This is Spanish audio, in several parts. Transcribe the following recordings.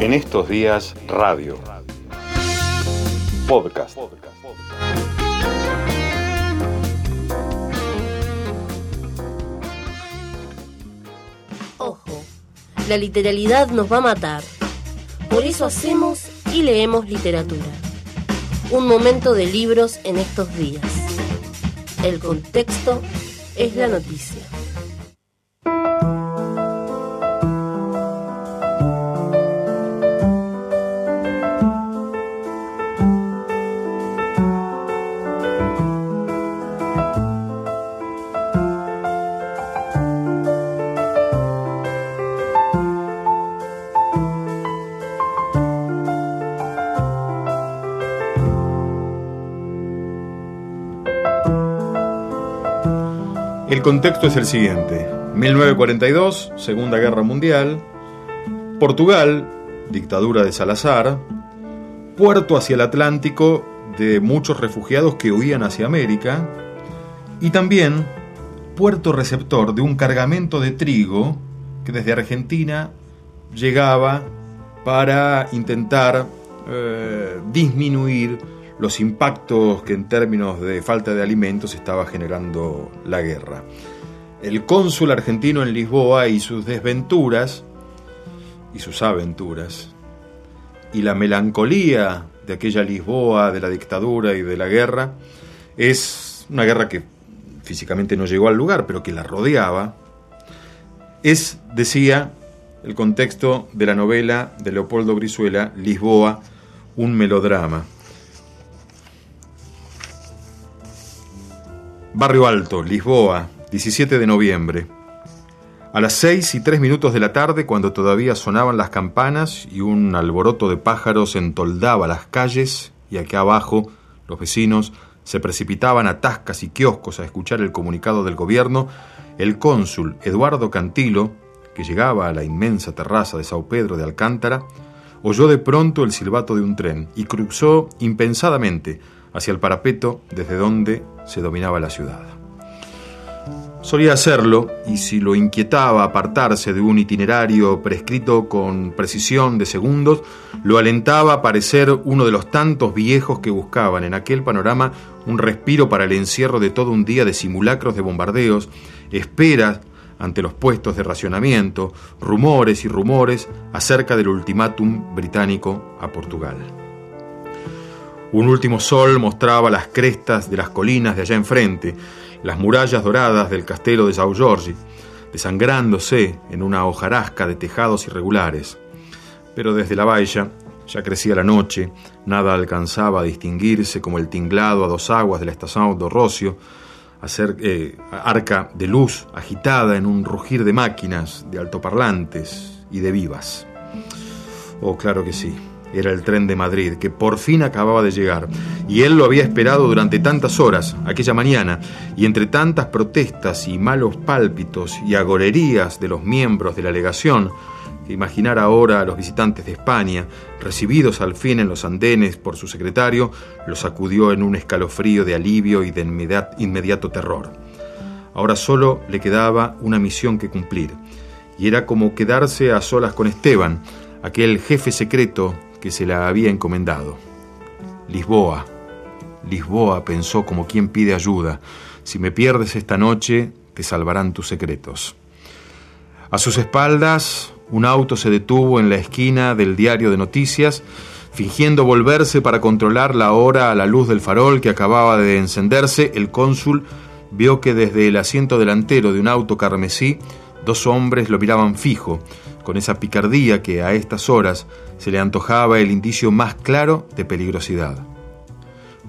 En estos días, radio. Podcast. Ojo, la literalidad nos va a matar. Por eso hacemos y leemos literatura. Un momento de libros en estos días. El contexto es la noticia. El contexto es el siguiente. 1942, Segunda Guerra Mundial, Portugal, dictadura de Salazar, puerto hacia el Atlántico de muchos refugiados que huían hacia América, y también puerto receptor de un cargamento de trigo que desde Argentina llegaba para intentar eh, disminuir los impactos que en términos de falta de alimentos estaba generando la guerra. El cónsul argentino en Lisboa y sus desventuras y sus aventuras y la melancolía de aquella Lisboa de la dictadura y de la guerra es una guerra que físicamente no llegó al lugar, pero que la rodeaba, es, decía, el contexto de la novela de Leopoldo Brizuela, Lisboa, un melodrama. Barrio Alto, Lisboa, 17 de noviembre. A las seis y tres minutos de la tarde, cuando todavía sonaban las campanas y un alboroto de pájaros entoldaba las calles, y aquí abajo los vecinos se precipitaban a tascas y kioscos a escuchar el comunicado del gobierno, el cónsul Eduardo Cantilo, que llegaba a la inmensa terraza de Sao Pedro de Alcántara, oyó de pronto el silbato de un tren y cruzó impensadamente hacia el parapeto desde donde se dominaba la ciudad. Solía hacerlo, y si lo inquietaba apartarse de un itinerario prescrito con precisión de segundos, lo alentaba a parecer uno de los tantos viejos que buscaban en aquel panorama un respiro para el encierro de todo un día de simulacros de bombardeos, esperas ante los puestos de racionamiento, rumores y rumores acerca del ultimátum británico a Portugal. Un último sol mostraba las crestas de las colinas de allá enfrente, las murallas doradas del castelo de Sao Giorgi, desangrándose en una hojarasca de tejados irregulares. Pero desde la valla ya crecía la noche, nada alcanzaba a distinguirse como el tinglado a dos aguas de la estación de Rocio, eh, arca de luz agitada en un rugir de máquinas, de altoparlantes y de vivas. Oh, claro que sí, era el tren de Madrid, que por fin acababa de llegar, y él lo había esperado durante tantas horas, aquella mañana, y entre tantas protestas y malos pálpitos y agorerías de los miembros de la legación, imaginar ahora a los visitantes de España, recibidos al fin en los andenes por su secretario, los sacudió en un escalofrío de alivio y de inmediato terror. Ahora solo le quedaba una misión que cumplir, y era como quedarse a solas con Esteban, aquel jefe secreto que se la había encomendado. Lisboa, Lisboa, pensó como quien pide ayuda. Si me pierdes esta noche, te salvarán tus secretos. A sus espaldas, un auto se detuvo en la esquina del diario de noticias, fingiendo volverse para controlar la hora a la luz del farol que acababa de encenderse. El cónsul vio que desde el asiento delantero de un auto carmesí, dos hombres lo miraban fijo, con esa picardía que a estas horas se le antojaba el indicio más claro de peligrosidad.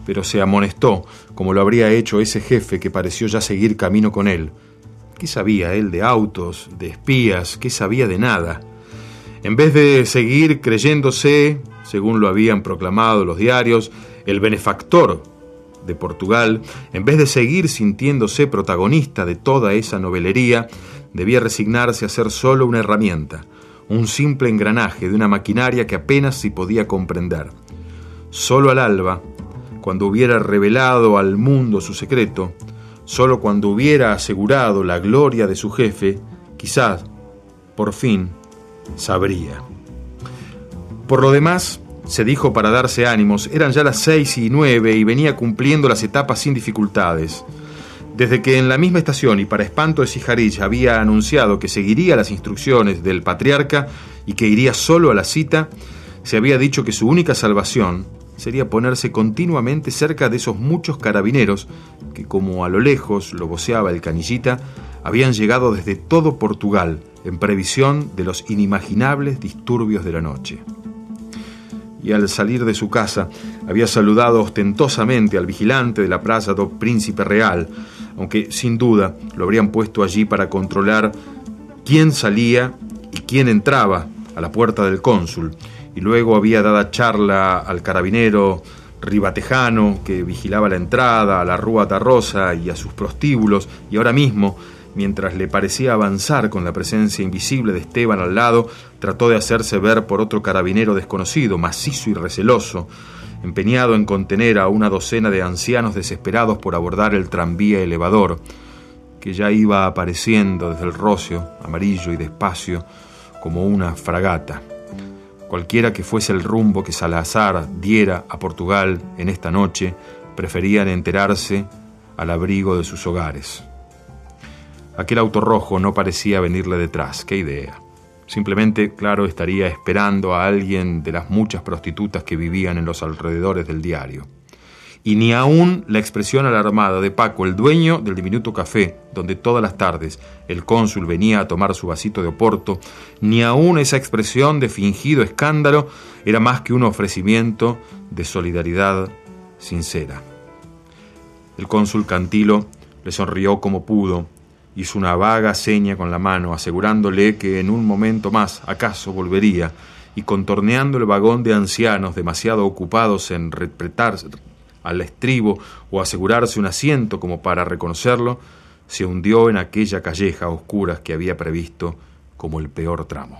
Pero se amonestó, como lo habría hecho ese jefe que pareció ya seguir camino con él. ¿Qué sabía él de autos, de espías? ¿Qué sabía de nada? En vez de seguir creyéndose, según lo habían proclamado los diarios, el benefactor de Portugal, en vez de seguir sintiéndose protagonista de toda esa novelería, debía resignarse a ser solo una herramienta, un simple engranaje de una maquinaria que apenas si podía comprender. Solo al alba, cuando hubiera revelado al mundo su secreto, solo cuando hubiera asegurado la gloria de su jefe, quizás, por fin, sabría. Por lo demás, se dijo para darse ánimos, eran ya las seis y nueve y venía cumpliendo las etapas sin dificultades. Desde que en la misma estación y para espanto de Sijarich había anunciado que seguiría las instrucciones del patriarca y que iría solo a la cita, se había dicho que su única salvación sería ponerse continuamente cerca de esos muchos carabineros que, como a lo lejos lo voceaba el canillita, habían llegado desde todo Portugal en previsión de los inimaginables disturbios de la noche. Y al salir de su casa había saludado ostentosamente al vigilante de la plaza do Príncipe Real, aunque sin duda lo habrían puesto allí para controlar quién salía y quién entraba a la puerta del cónsul, y luego había dado charla al carabinero ribatejano que vigilaba la entrada a la Rúa Tarrosa y a sus prostíbulos, y ahora mismo, mientras le parecía avanzar con la presencia invisible de Esteban al lado, trató de hacerse ver por otro carabinero desconocido, macizo y receloso, empeñado en contener a una docena de ancianos desesperados por abordar el tranvía elevador, que ya iba apareciendo desde el rocio, amarillo y despacio, como una fragata. Cualquiera que fuese el rumbo que Salazar diera a Portugal en esta noche, preferían enterarse al abrigo de sus hogares. Aquel auto rojo no parecía venirle detrás, qué idea. Simplemente, claro, estaría esperando a alguien de las muchas prostitutas que vivían en los alrededores del diario. Y ni aún la expresión alarmada de Paco, el dueño del diminuto café, donde todas las tardes el cónsul venía a tomar su vasito de oporto, ni aún esa expresión de fingido escándalo era más que un ofrecimiento de solidaridad sincera. El cónsul Cantilo le sonrió como pudo Hizo una vaga seña con la mano, asegurándole que en un momento más acaso volvería, y contorneando el vagón de ancianos demasiado ocupados en repretar al estribo o asegurarse un asiento como para reconocerlo, se hundió en aquella calleja oscura que había previsto como el peor tramo.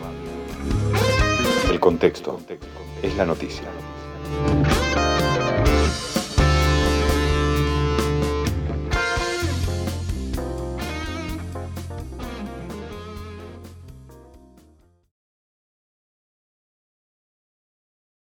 contexto es la noticia.